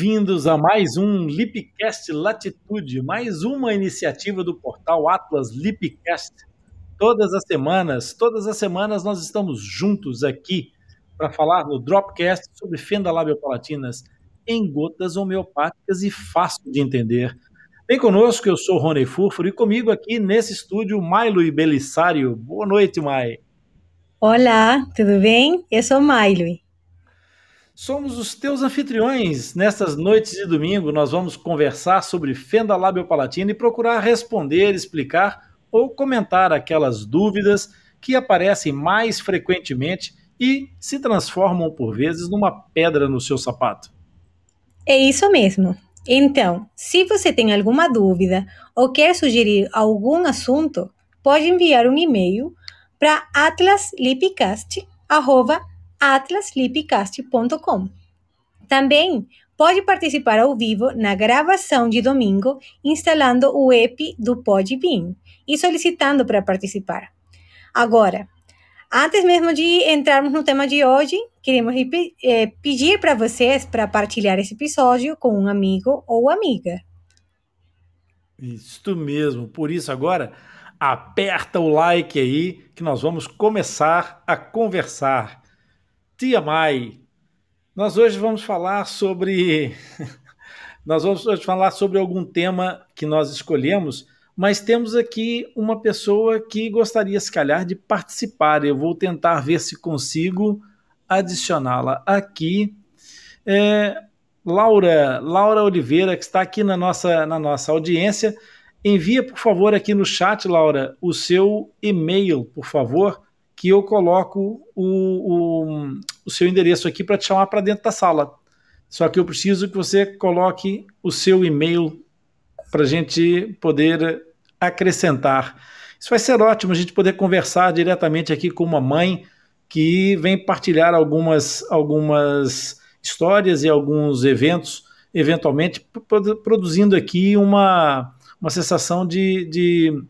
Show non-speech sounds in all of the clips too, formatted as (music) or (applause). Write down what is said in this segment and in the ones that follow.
Bem-vindos a mais um Lipcast Latitude, mais uma iniciativa do portal Atlas Lipcast. Todas as semanas, todas as semanas nós estamos juntos aqui para falar no Dropcast sobre fenda labiopalatinas em gotas homeopáticas e fácil de entender. Vem conosco, eu sou Rony Furfuro e comigo aqui nesse estúdio Milo e Belisário. Boa noite, Mai. Olá, tudo bem? Eu sou Milo. Somos os teus anfitriões. Nestas noites de domingo, nós vamos conversar sobre fenda labiopalatina e procurar responder, explicar ou comentar aquelas dúvidas que aparecem mais frequentemente e se transformam por vezes numa pedra no seu sapato. É isso mesmo. Então, se você tem alguma dúvida ou quer sugerir algum assunto, pode enviar um e-mail para atlaslipcast@atlaslipcast.com. Também pode participar ao vivo na gravação de domingo instalando o app do Podbean e solicitando para participar. Agora, Antes mesmo de entrarmos no tema de hoje, queremos é, pedir para vocês para partilhar esse episódio com um amigo ou amiga. Isso mesmo. Por isso, agora, aperta o like aí que nós vamos começar a conversar. Tia Mai, nós hoje vamos falar sobre. (laughs) nós vamos hoje falar sobre algum tema que nós escolhemos mas temos aqui uma pessoa que gostaria, se calhar, de participar. Eu vou tentar ver se consigo adicioná-la aqui. É, Laura, Laura Oliveira, que está aqui na nossa, na nossa audiência, envia, por favor, aqui no chat, Laura, o seu e-mail, por favor, que eu coloco o, o, o seu endereço aqui para te chamar para dentro da sala. Só que eu preciso que você coloque o seu e-mail para a gente poder acrescentar. Isso vai ser ótimo a gente poder conversar diretamente aqui com uma mãe que vem partilhar algumas, algumas histórias e alguns eventos, eventualmente produzindo aqui uma, uma sensação de, de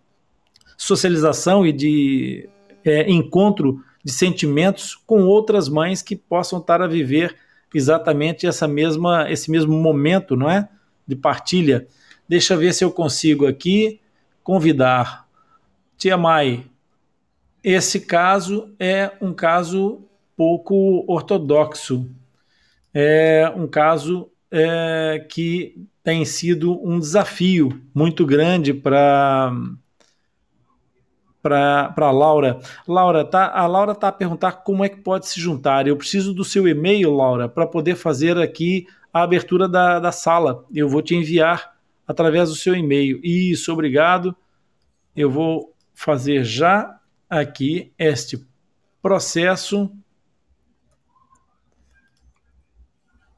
socialização e de é, encontro de sentimentos com outras mães que possam estar a viver exatamente essa mesma, esse mesmo momento, não é? De partilha. Deixa eu ver se eu consigo aqui convidar. Tia Mai, esse caso é um caso pouco ortodoxo. É um caso é, que tem sido um desafio muito grande para para Laura. Laura, tá, a Laura está a perguntar como é que pode se juntar. Eu preciso do seu e-mail, Laura, para poder fazer aqui a abertura da, da sala. Eu vou te enviar através do seu e-mail. Isso, obrigado. Eu vou fazer já aqui este processo.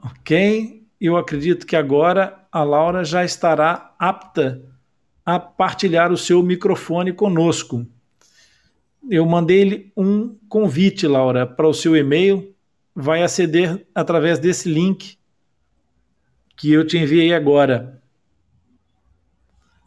Ok? Eu acredito que agora a Laura já estará apta a partilhar o seu microfone conosco. Eu mandei-lhe um convite, Laura, para o seu e-mail. Vai aceder através desse link que eu te enviei agora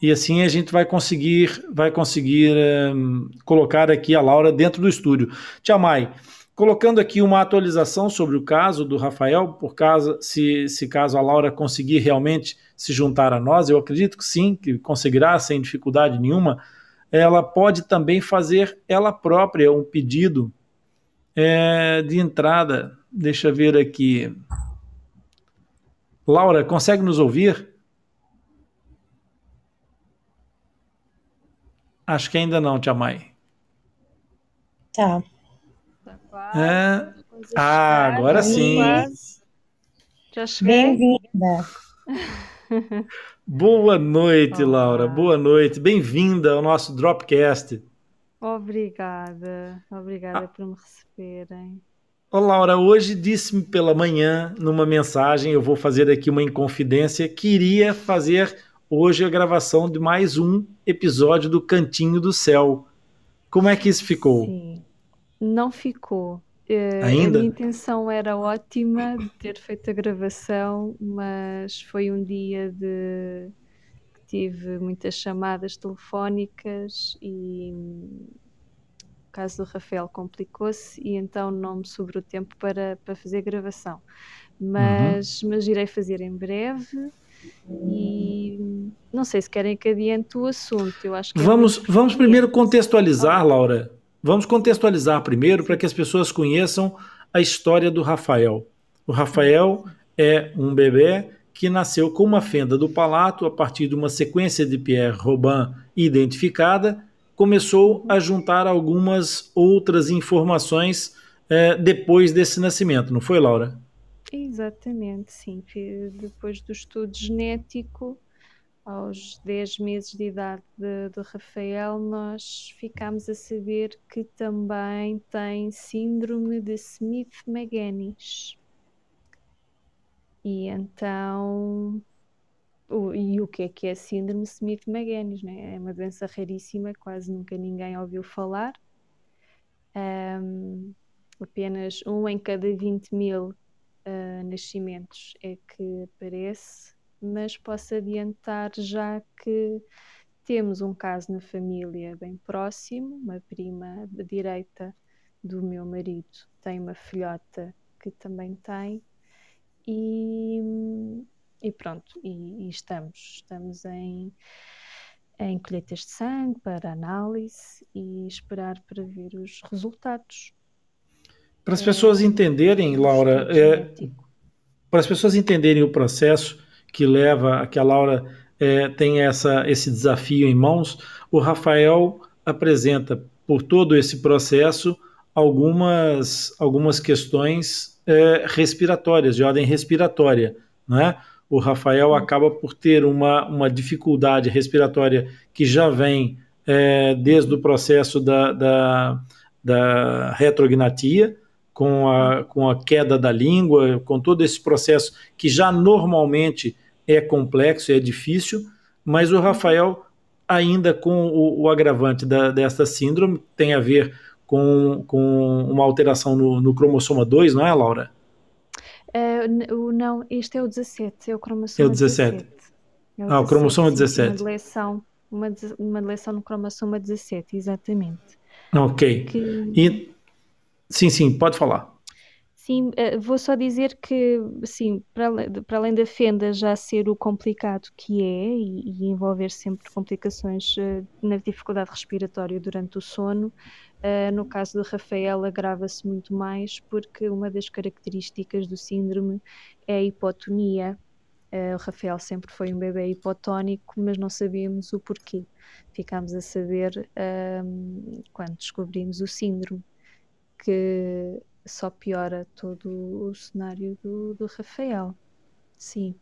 e assim a gente vai conseguir, vai conseguir um, colocar aqui a Laura dentro do estúdio. Tia Mai, colocando aqui uma atualização sobre o caso do Rafael, por caso, se, se caso a Laura conseguir realmente se juntar a nós, eu acredito que sim, que conseguirá sem dificuldade nenhuma, ela pode também fazer ela própria um pedido é, de entrada. Deixa eu ver aqui. Laura, consegue nos ouvir? Acho que ainda não, Tia Mai. Tá. É... Ah, agora sim. Bem-vinda. (laughs) Boa noite, Olá. Laura. Boa noite. Bem-vinda ao nosso Dropcast. Obrigada. Obrigada ah. por me receberem. Ô, Laura, hoje disse-me pela manhã, numa mensagem, eu vou fazer aqui uma inconfidência, queria fazer hoje a gravação de mais um episódio do Cantinho do Céu. Como é que isso ficou? Sim, não ficou. Uh, Ainda? A minha intenção era ótima de ter feito a gravação, mas foi um dia de que tive muitas chamadas telefónicas e o caso do Rafael complicou-se e então não me sobrou tempo para, para fazer a gravação. mas, uhum. mas irei fazer em breve e não sei se querem que adiante o assunto. Eu acho que vamos, é vamos primeiro contextualizar, Laura. Vamos contextualizar primeiro para que as pessoas conheçam a história do Rafael. O Rafael é um bebê que nasceu com uma fenda do palato a partir de uma sequência de Pierre Robin identificada, começou a juntar algumas outras informações é, depois desse nascimento, não foi, Laura? Exatamente, sim. Depois do estudo genético, aos 10 meses de idade de, de Rafael, nós ficámos a saber que também tem síndrome de Smith-Magenis. E então. O, e o que é que é síndrome Smith-Magenis? Né? É uma doença raríssima, quase nunca ninguém ouviu falar. Um, apenas um em cada 20 mil uh, nascimentos é que aparece, mas posso adiantar já que temos um caso na família bem próximo, uma prima direita do meu marido tem uma filhota que também tem, e, e pronto, e, e, estamos, estamos em, em colheitas de sangue para análise e esperar para ver os resultados. Para as pessoas entenderem, Laura, é, para as pessoas entenderem o processo que leva que a Laura é, tenha essa, esse desafio em mãos, o Rafael apresenta por todo esse processo algumas, algumas questões é, respiratórias, de ordem respiratória. Né? O Rafael acaba por ter uma, uma dificuldade respiratória que já vem é, desde o processo da, da, da retrognatia, com a, com a queda da língua, com todo esse processo que já normalmente é complexo, é difícil, mas o Rafael, ainda com o, o agravante da, desta síndrome, tem a ver com, com uma alteração no, no cromossoma 2, não é, Laura? Uh, não, este é o 17, é o cromossoma é o 17. 17. É o ah, 17, o cromossoma 17. Uma deleção, uma, uma deleção no cromossoma 17, exatamente. Ok. Que... E Sim, sim, pode falar. Sim, eh, vou só dizer que, sim, para, para além da fenda já ser o complicado que é e, e envolver sempre complicações uh, na dificuldade respiratória durante o sono, uh, no caso do Rafael agrava-se muito mais porque uma das características do síndrome é a hipotonia. Uh, o Rafael sempre foi um bebê hipotónico, mas não sabíamos o porquê. Ficámos a saber ehm, quando descobrimos o síndrome que só piora todo o cenário do, do Rafael. Sim.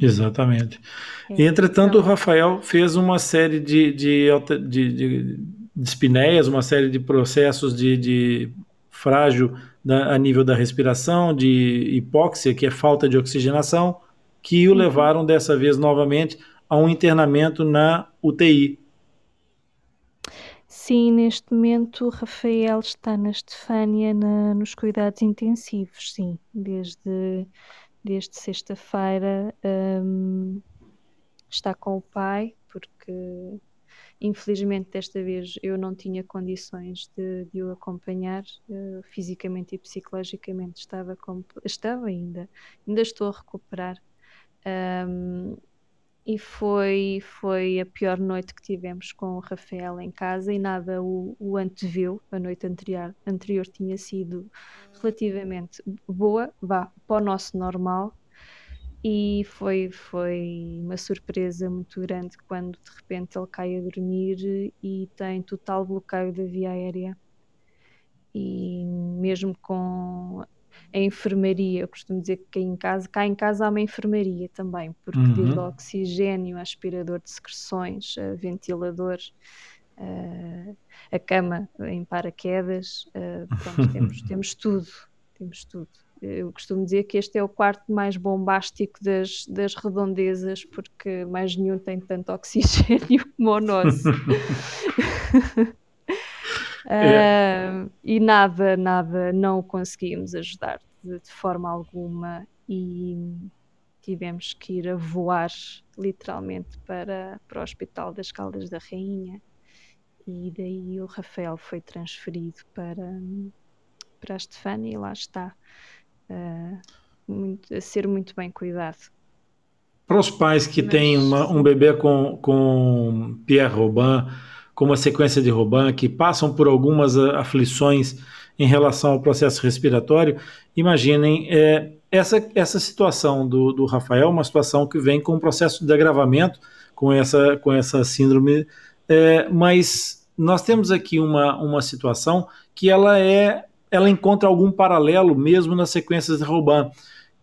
Exatamente. É, Entretanto, então... o Rafael fez uma série de, de, de, de, espinéias, uma série de processos de, de frágil da, a nível da respiração, de hipóxia, que é falta de oxigenação, que o uhum. levaram dessa vez novamente a um internamento na UTI. Sim, neste momento Rafael está na Estefânia na, nos cuidados intensivos, sim, desde, desde sexta-feira um, está com o pai, porque infelizmente desta vez eu não tinha condições de, de o acompanhar uh, fisicamente e psicologicamente, estava, estava ainda, ainda estou a recuperar. Um, e foi, foi a pior noite que tivemos com o Rafael em casa e nada o, o anteviu. A noite anterior, anterior tinha sido relativamente boa, vá, para o nosso normal, e foi, foi uma surpresa muito grande quando de repente ele cai a dormir e tem total bloqueio da via aérea. E mesmo com a enfermaria. Eu costumo dizer que em casa, cá em casa há uma enfermaria também, porque uhum. desde oxigênio, aspirador de secreções, ventilador, uh, a cama em paraquedas, uh, pronto, (laughs) temos, temos tudo, temos tudo. Eu costumo dizer que este é o quarto mais bombástico das, das redondezas, porque mais nenhum tem tanto oxigênio (laughs) como o nosso. (laughs) É. Uh, e nada, nada, não conseguimos ajudar de, de, forma alguma e tivemos que ir a voar literalmente para, para o Hospital das Caldas da Rainha e daí o Rafael foi transferido para, para a Estefânia e lá está. Uh, muito, a ser muito bem cuidado. Para os pais que Mas, têm uma, um bebê com, com Pierre Robin, com uma sequência de Robin, que passam por algumas aflições em relação ao processo respiratório, imaginem é, essa, essa situação do, do Rafael, uma situação que vem com um processo de agravamento com essa, com essa síndrome, é, mas nós temos aqui uma, uma situação que ela é ela encontra algum paralelo mesmo nas sequências de Robin,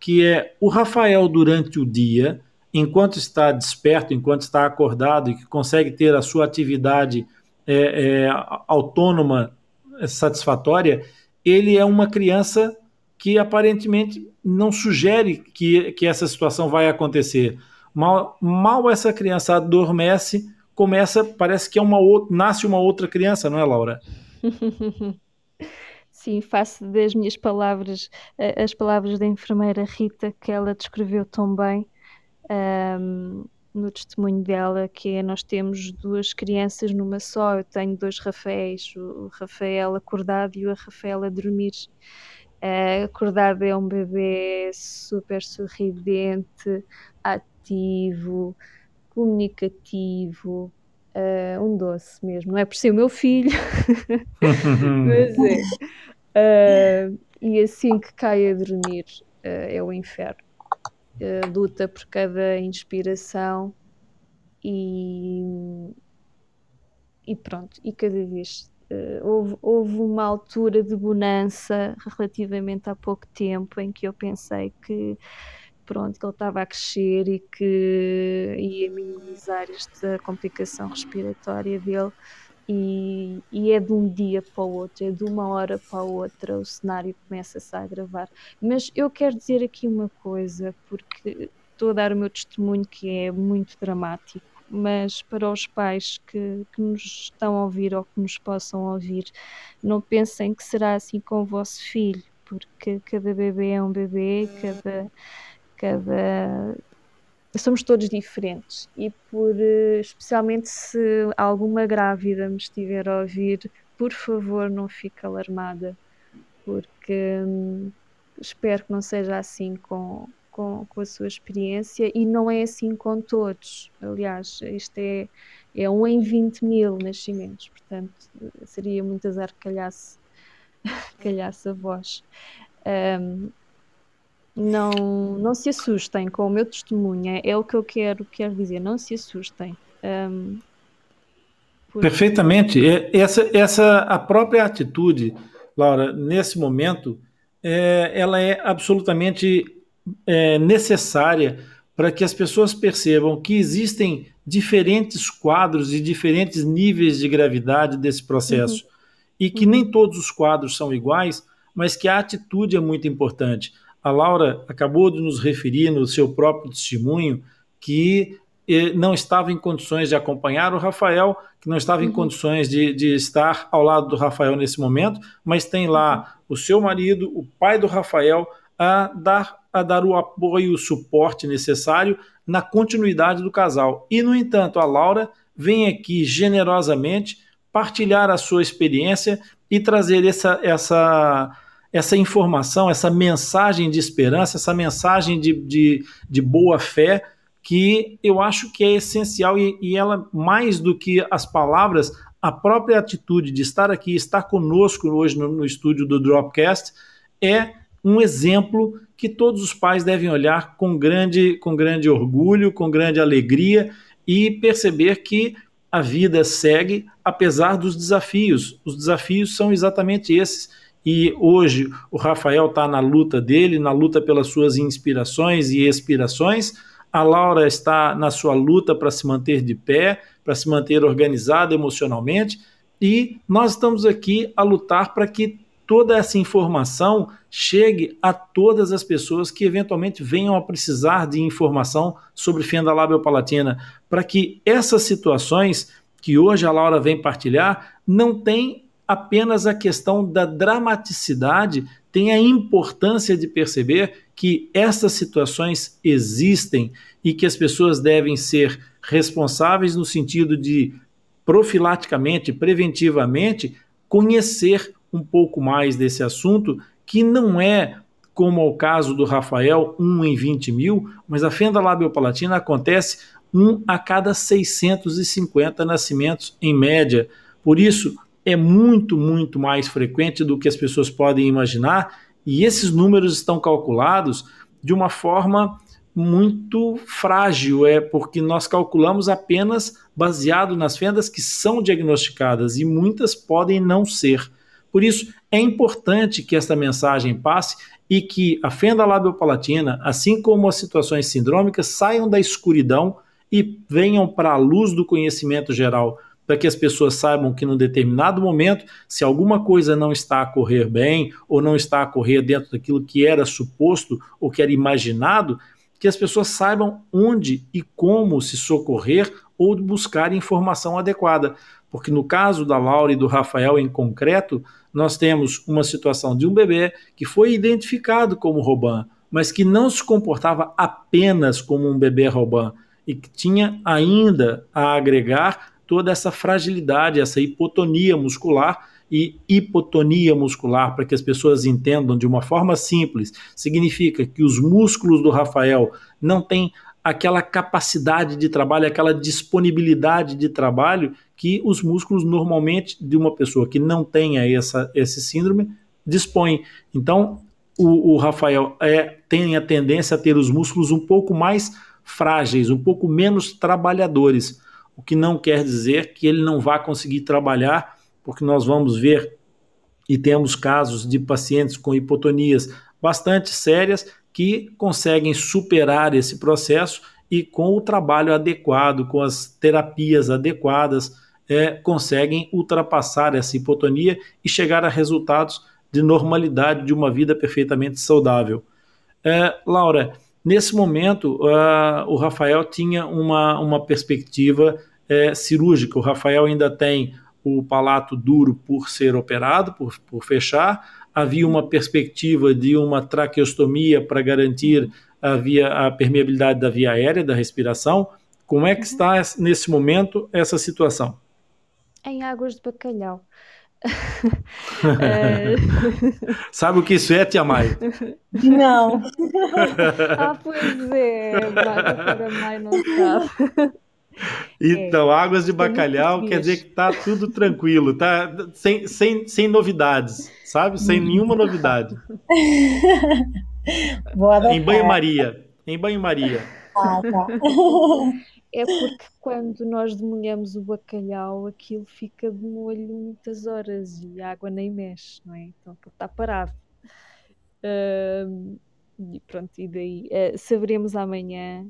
que é o Rafael durante o dia, enquanto está desperto, enquanto está acordado e que consegue ter a sua atividade é, é, autônoma é, satisfatória, ele é uma criança que aparentemente não sugere que, que essa situação vai acontecer. Mal, mal essa criança adormece, começa, parece que é uma outra, nasce uma outra criança, não é, Laura? (laughs) Sim, faço das minhas palavras eh, as palavras da enfermeira Rita, que ela descreveu tão bem um, no testemunho dela, que é nós temos duas crianças numa só, eu tenho dois Rafaéis, o Rafael acordado e o Rafael a dormir. Uh, acordado é um bebê super sorridente, ativo, comunicativo, uh, um doce mesmo. Não é por ser o meu filho, (laughs) mas é. Uh, (laughs) e assim que cai a dormir é o inferno. Uh, luta por cada inspiração e, e pronto, e cada vez houve, houve uma altura de bonança relativamente há pouco tempo em que eu pensei que pronto, que ele estava a crescer e que ia minimizar esta complicação respiratória dele e, e, é de um dia para o outro, é de uma hora para a outra, o cenário começa-se a agravar. Mas eu quero dizer aqui uma coisa, porque estou a dar o meu testemunho que é muito dramático, mas para os pais que, que nos estão a ouvir ou que nos possam ouvir, não pensem que será assim com o vosso filho, porque cada bebê é um bebê, cada, cada somos todos diferentes e por eh, especialmente se alguma grávida me estiver a ouvir, por favor não fique alarmada, porque hum, espero que não seja assim com, com, com, a sua experiência e não é assim com todos. Aliás, isto é, é um em 20 mil nascimentos, portanto seria muito azar que calhasse, (laughs) calhasse a voz. Um, não, não se assustem com o meu testemunho, é, é o que eu quero, quero dizer, não se assustem. Um, porque... Perfeitamente. Essa, essa a própria atitude, Laura, nesse momento, é, ela é absolutamente é, necessária para que as pessoas percebam que existem diferentes quadros e diferentes níveis de gravidade desse processo. Uhum. E que uhum. nem todos os quadros são iguais, mas que a atitude é muito importante. A Laura acabou de nos referir no seu próprio testemunho que eh, não estava em condições de acompanhar o Rafael, que não estava uhum. em condições de, de, estar ao lado do Rafael nesse momento, mas tem lá o seu marido, o pai do Rafael, a dar, a dar o apoio, o suporte necessário na continuidade do casal. E, no entanto, a Laura vem aqui generosamente partilhar a sua experiência e trazer essa, essa essa informação, essa mensagem de esperança, essa mensagem de, de, de boa fé, que eu acho que é essencial e, e, ela, mais do que as palavras, a própria atitude de estar aqui, estar conosco hoje no, no estúdio do Dropcast, é um exemplo que todos os pais devem olhar com grande, com grande orgulho, com grande alegria e perceber que a vida segue apesar dos desafios. Os desafios são exatamente esses e hoje o Rafael está na luta dele, na luta pelas suas inspirações e expirações. A Laura está na sua luta para se manter de pé, para se manter organizada emocionalmente. E nós estamos aqui a lutar para que toda essa informação chegue a todas as pessoas que eventualmente venham a precisar de informação sobre fenda labiopalatina, para que essas situações que hoje a Laura vem partilhar não tenham apenas a questão da dramaticidade, tem a importância de perceber que essas situações existem e que as pessoas devem ser responsáveis no sentido de profilaticamente, preventivamente, conhecer um pouco mais desse assunto, que não é como é o caso do Rafael, 1 em 20 mil, mas a fenda labiopalatina acontece um a cada 650 nascimentos em média. Por isso, é muito, muito mais frequente do que as pessoas podem imaginar, e esses números estão calculados de uma forma muito frágil, é porque nós calculamos apenas baseado nas fendas que são diagnosticadas e muitas podem não ser. Por isso, é importante que esta mensagem passe e que a fenda labiopalatina, assim como as situações sindrômicas, saiam da escuridão e venham para a luz do conhecimento geral, para que as pessoas saibam que num determinado momento, se alguma coisa não está a correr bem ou não está a correr dentro daquilo que era suposto ou que era imaginado, que as pessoas saibam onde e como se socorrer ou buscar informação adequada. Porque no caso da Laura e do Rafael em concreto, nós temos uma situação de um bebê que foi identificado como Roban, mas que não se comportava apenas como um bebê Roban e que tinha ainda a agregar toda essa fragilidade, essa hipotonia muscular e hipotonia muscular, para que as pessoas entendam de uma forma simples, significa que os músculos do Rafael não têm aquela capacidade de trabalho, aquela disponibilidade de trabalho que os músculos normalmente de uma pessoa que não tenha essa, esse síndrome dispõe. Então, o, o Rafael é, tem a tendência a ter os músculos um pouco mais frágeis, um pouco menos trabalhadores, o que não quer dizer que ele não vá conseguir trabalhar porque nós vamos ver e temos casos de pacientes com hipotonias bastante sérias que conseguem superar esse processo e com o trabalho adequado, com as terapias adequadas, é, conseguem ultrapassar essa hipotonia e chegar a resultados de normalidade de uma vida perfeitamente saudável. É, Laura, nesse momento uh, o Rafael tinha uma, uma perspectiva é, cirúrgica. O Rafael ainda tem o palato duro por ser operado, por, por fechar. Havia uma perspectiva de uma traqueostomia para garantir a, via, a permeabilidade da via aérea, da respiração. Como é que uhum. está nesse momento essa situação? Em águas de bacalhau. É... (laughs) Sabe o que isso é, Tia Mai? Não. (laughs) ah, pois é, a Mai não sabe. Então, é, águas de bacalhau quer dizer que tá tudo tranquilo, tá sem, sem, sem novidades, sabe? Sem nenhuma novidade. em banho-maria. Em banho-maria. Ah. É porque quando nós demolhamos o bacalhau, aquilo fica de molho muitas horas e a água nem mexe, não é? Então está parado. Uh, e pronto, e daí uh, saberemos amanhã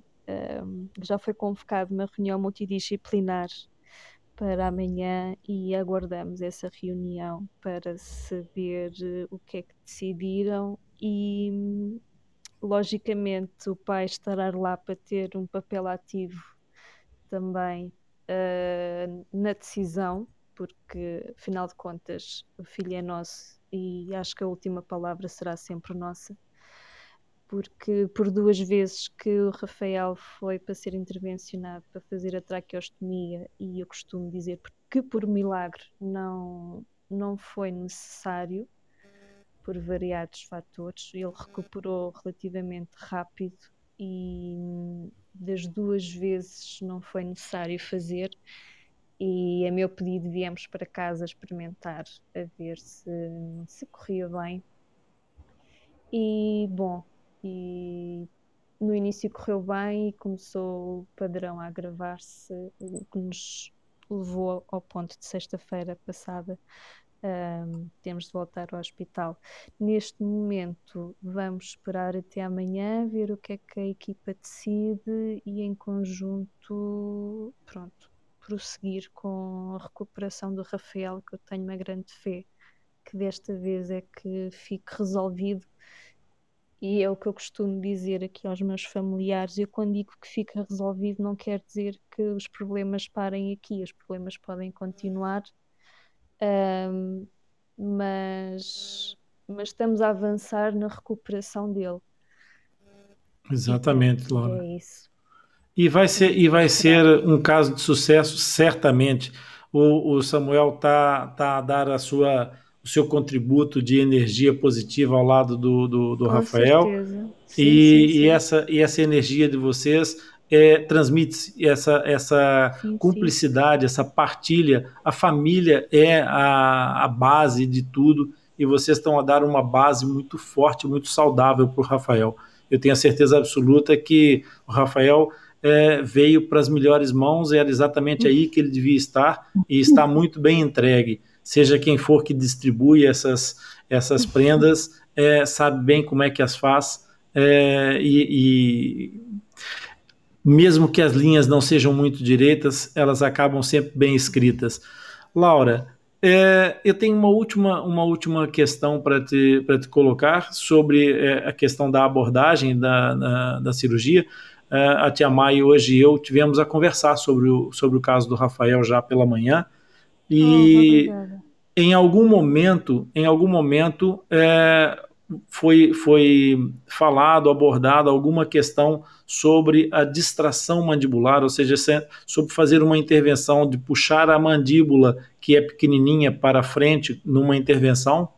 um, já foi convocado uma reunião multidisciplinar para amanhã e aguardamos essa reunião para saber eh, o que é que decidiram e logicamente o pai estará lá para ter um papel ativo também uh, na decisão, porque afinal de contas o filho é nosso e acho que a última palavra será sempre nossa porque por duas vezes que o Rafael foi para ser intervencionado para fazer a traqueostomia e eu costumo dizer que por milagre não, não foi necessário por variados fatores, ele recuperou relativamente rápido e das duas vezes não foi necessário fazer. E a meu pedido viemos para casa experimentar a ver se, se corria bem. E bom, e no início correu bem e começou o padrão a agravar-se, o que nos levou ao ponto de sexta-feira passada um, temos de voltar ao hospital. Neste momento, vamos esperar até amanhã, ver o que é que a equipa decide e, em conjunto, pronto, prosseguir com a recuperação do Rafael, que eu tenho uma grande fé que desta vez é que fique resolvido e é o que eu costumo dizer aqui aos meus familiares. Eu, quando digo que fica resolvido, não quer dizer que os problemas parem aqui, os problemas podem continuar, um, mas, mas estamos a avançar na recuperação dele. Exatamente, Laura. É isso. E vai ser, e vai ser um caso de sucesso, certamente. O, o Samuel está tá a dar a sua o seu contributo de energia positiva ao lado do, do, do Rafael. Certeza. Sim, e, sim, sim. E, essa, e essa energia de vocês é, transmite essa, essa Sim, cumplicidade, essa partilha. A família é a, a base de tudo e vocês estão a dar uma base muito forte, muito saudável para o Rafael. Eu tenho a certeza absoluta que o Rafael é, veio para as melhores mãos, era exatamente aí que ele devia estar e está muito bem entregue. Seja quem for que distribui essas, essas prendas, é, sabe bem como é que as faz é, e, e mesmo que as linhas não sejam muito direitas, elas acabam sempre bem escritas. Laura, é, eu tenho uma última, uma última questão para te, te colocar sobre é, a questão da abordagem da, da, da cirurgia. É, a Tia Mai hoje e eu tivemos a conversar sobre o, sobre o caso do Rafael já pela manhã. E oh, em algum momento, em algum momento, é, foi, foi falado, abordado alguma questão sobre a distração mandibular, ou seja, sobre fazer uma intervenção de puxar a mandíbula, que é pequenininha, para frente numa intervenção?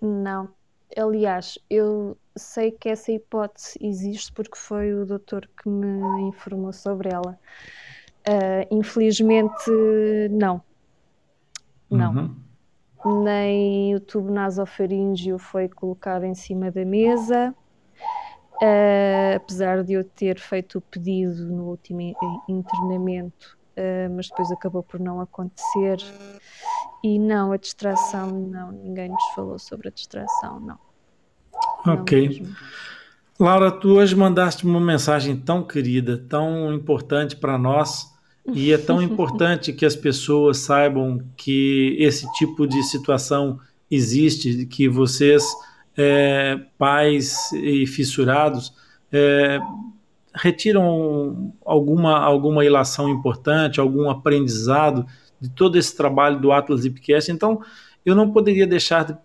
Não. Aliás, eu sei que essa hipótese existe porque foi o doutor que me informou sobre ela. Uh, infelizmente, não. Não. Uhum nem o tubo nasofaríngeo foi colocado em cima da mesa. Uh, apesar de eu ter feito o pedido no último internamento, uh, mas depois acabou por não acontecer. E não, a distração, não, ninguém nos falou sobre a distração, não. Ok. Não Laura, tu hoje mandaste uma mensagem tão querida, tão importante para nós e é tão importante que as pessoas saibam que esse tipo de situação existe, que vocês, é, pais e fissurados, é, retiram alguma, alguma ilação importante, algum aprendizado de todo esse trabalho do Atlas Ipcast. Então, eu não poderia deixar de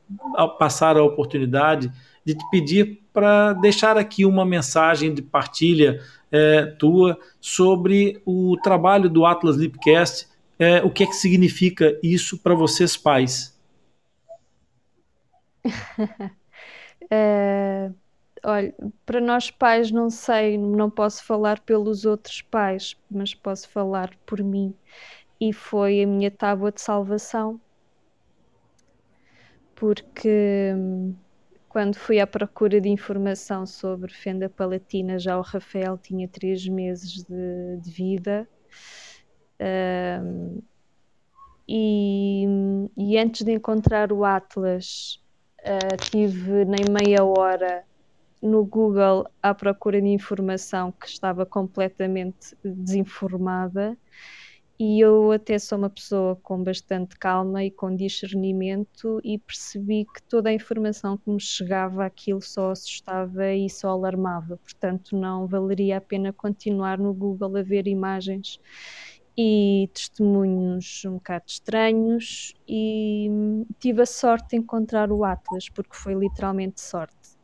passar a oportunidade de te pedir para deixar aqui uma mensagem de partilha é, tua sobre o trabalho do Atlas Lipcast, é, o que é que significa isso para vocês pais? (laughs) é, olha, para nós pais não sei, não posso falar pelos outros pais, mas posso falar por mim. E foi a minha tábua de salvação, porque hum, quando fui à procura de informação sobre fenda palatina, já o Rafael tinha três meses de, de vida. Um, e, e, antes de encontrar o Atlas, uh, tive nem meia hora no Google à procura de informação que estava completamente desinformada e eu até sou uma pessoa com bastante calma e com discernimento e percebi que toda a informação que me chegava aquilo só assustava e só alarmava, portanto não valeria a pena continuar no Google a ver imagens e testemunhos um bocado estranhos e tive a sorte de encontrar o Atlas, porque foi literalmente sorte.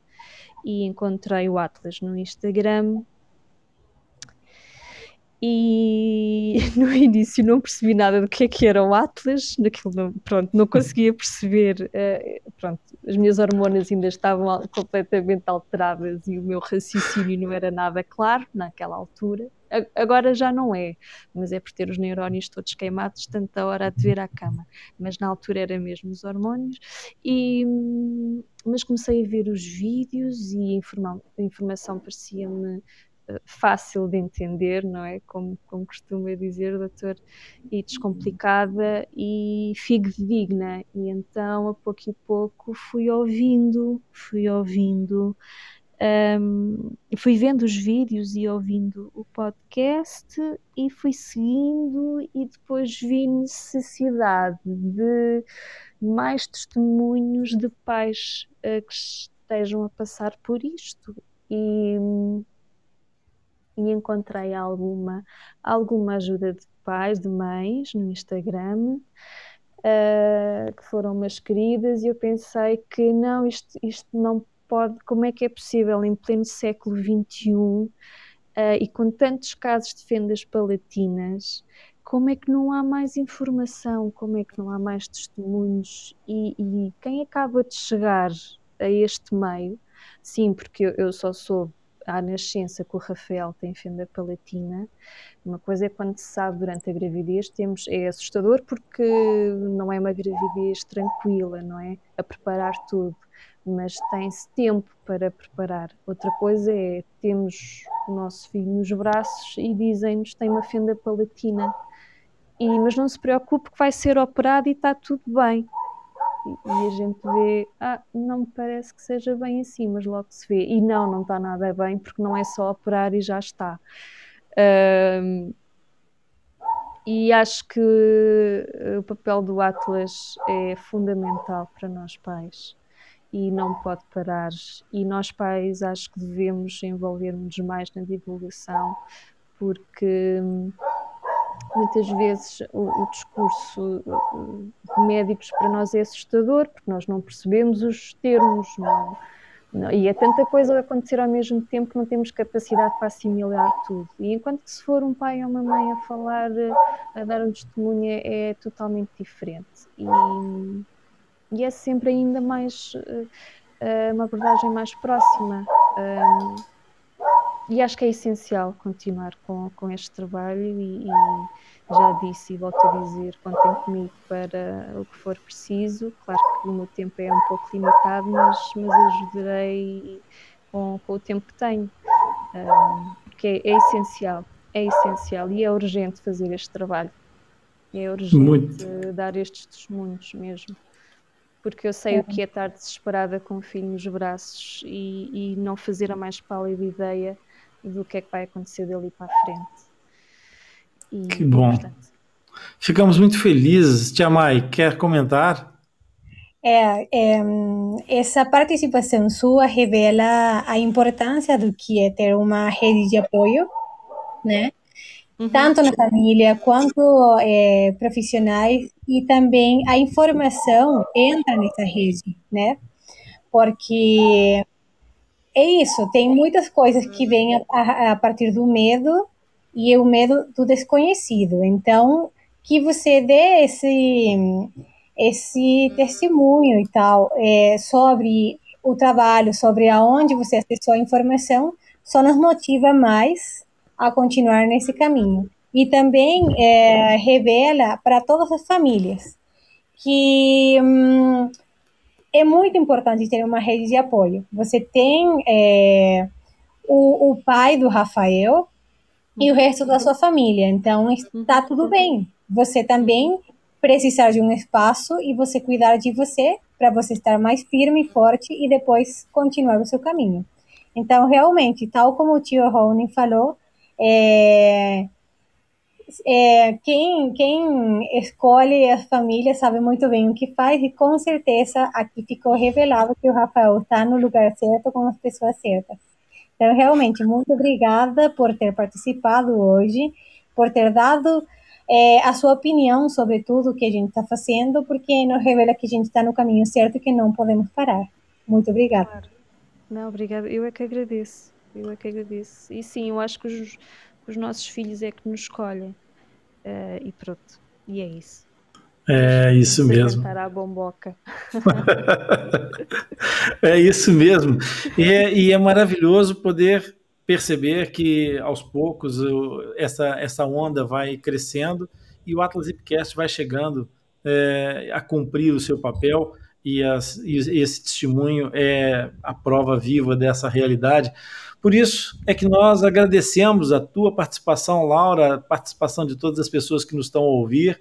E encontrei o Atlas no Instagram e (laughs) no início não percebi nada do que é que era o Atlas, naquilo não, pronto, não conseguia perceber, uh, pronto, as minhas hormonas ainda estavam completamente alteradas e o meu raciocínio não era nada claro naquela altura. Agora já não é, mas é por ter os neurónios todos queimados, tanta hora a te ver à cama. Mas na altura era mesmo os hormônios. E, mas comecei a ver os vídeos e a, a informação parecia-me fácil de entender, não é? Como, como costuma dizer, doutor, e descomplicada e fidedigna. E então, a pouco e pouco, fui ouvindo, fui ouvindo, um, fui vendo os vídeos e ouvindo o podcast e fui seguindo e depois vi necessidade de mais testemunhos de pais uh, que estejam a passar por isto. E, e encontrei alguma, alguma ajuda de pais, de mães no Instagram, uh, que foram umas queridas, e eu pensei que não, isto, isto não pode, como é que é possível em pleno século XXI uh, e com tantos casos de fendas palatinas como é que não há mais informação, como é que não há mais testemunhos? E, e quem acaba de chegar a este meio, sim, porque eu, eu só soube à nascença que o Rafael tem fenda palatina. Uma coisa é quando se sabe durante a gravidez, temos, é assustador porque não é uma gravidez tranquila, não é? A preparar tudo, mas tem-se tempo para preparar. Outra coisa é temos o nosso filho nos braços e dizem-nos tem uma fenda palatina. E, mas não se preocupe que vai ser operado e está tudo bem e a gente vê, ah, não me parece que seja bem assim, mas logo se vê. E não, não está nada bem, porque não é só operar e já está. E acho que o papel do Atlas é fundamental para nós pais e não pode parar. E nós pais acho que devemos envolver-nos mais na divulgação, porque muitas vezes o, o, discurso de médicos para nós é assustador, porque nós não percebemos os termos, não, não, e é tanta coisa a acontecer ao mesmo tempo que não temos capacidade para assimilar tudo. E enquanto que se for um pai ou uma mãe a falar, a dar um testemunho, é, é totalmente diferente. E, e, é sempre ainda mais uh, uma abordagem mais próxima. Um, e acho que é essencial continuar com, com este trabalho e, e já disse e volto a dizer, contem comigo para o que for preciso. Claro que o meu tempo é um pouco limitado, mas, mas ajudarei com, com o tempo que tenho, um, porque é, é, essencial, é essencial e é urgente fazer este trabalho. É urgente Muito. dar estes testemunhos mesmo porque eu sei o que é estar desesperada com o filho nos braços e, e não fazer a mais pálida ideia do que é que vai acontecer dali para a frente. E, que bom. Portanto, Ficamos muito felizes. Tia Mai, quer comentar? É, é, essa participação sua revela a importância do que é ter uma rede de apoio, né? Uhum. Tanto na família quanto é, profissionais e também a informação entra nessa rede, né? Porque é isso, tem muitas coisas que vêm a, a, partir do medo e o medo do desconhecido. Então, que você dê esse, esse testemunho e tal é, sobre o trabalho, sobre aonde você acessou a informação, só nos motiva mais a continuar nesse caminho. E também é, revela para todas as famílias que hum, é muito importante ter uma rede de apoio. Você tem é, o, o pai do Rafael e o resto da sua família, então está tudo bem. Você também precisar de um espaço e você cuidar de você para você estar mais firme e forte e depois continuar o seu caminho. Então, realmente, tal como o tio Rony falou, é, é, quem, quem escolhe as famílias sabe muito bem o que faz e com certeza aqui ficou revelado que o Rafael está no lugar certo com as pessoas certas. Então, realmente, muito obrigada por ter participado hoje, por ter dado é, a sua opinião sobre tudo que a gente está fazendo, porque nos revela que a gente está no caminho certo e que não podemos parar. Muito obrigada. Claro. Não, obrigada. Eu é que agradeço. Eu é que agradeço. E sim, eu acho que os, os nossos filhos é que nos escolhem. Uh, e pronto, e é isso. É isso mesmo. a bomboca. (laughs) é isso mesmo. E é, e é, maravilhoso poder perceber que aos poucos essa, essa onda vai crescendo e o Atlas Hipcast vai chegando é, a cumprir o seu papel e, as, e esse testemunho é a prova viva dessa realidade. Por isso é que nós agradecemos a tua participação, Laura, a participação de todas as pessoas que nos estão a ouvir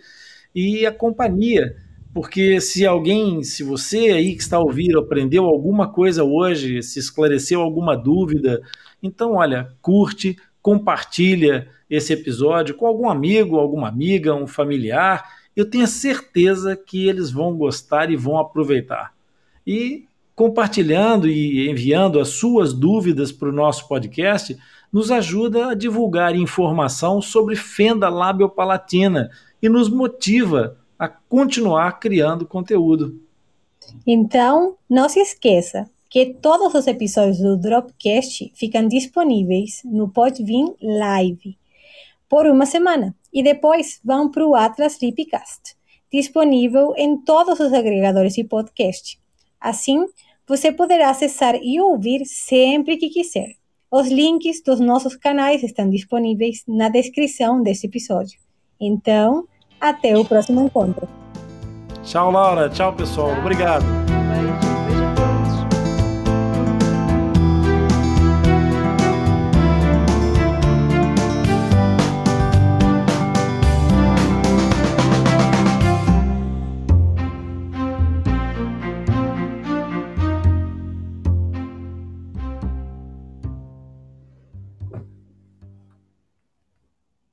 e a companhia, porque se alguém, se você aí que está a ouvir, aprendeu alguma coisa hoje, se esclareceu alguma dúvida, então olha, curte, compartilha esse episódio com algum amigo, alguma amiga, um familiar. Eu tenho certeza que eles vão gostar e vão aproveitar. E compartilhando e enviando as suas dúvidas para o nosso podcast, nos ajuda a divulgar informação sobre fenda labiopalatina e nos motiva a continuar criando conteúdo. Então, não se esqueça que todos os episódios do Dropcast ficam disponíveis no Podbean Live. por uma semana e depois vão para o Atlas Lipcast, disponível em todos os agregadores de podcast. Assim, você poderá acessar e ouvir sempre que quiser. Os links dos nossos canais estão disponíveis na descrição deste episódio. Então, até o próximo encontro. Tchau, Laura. Tchau, pessoal. Obrigado.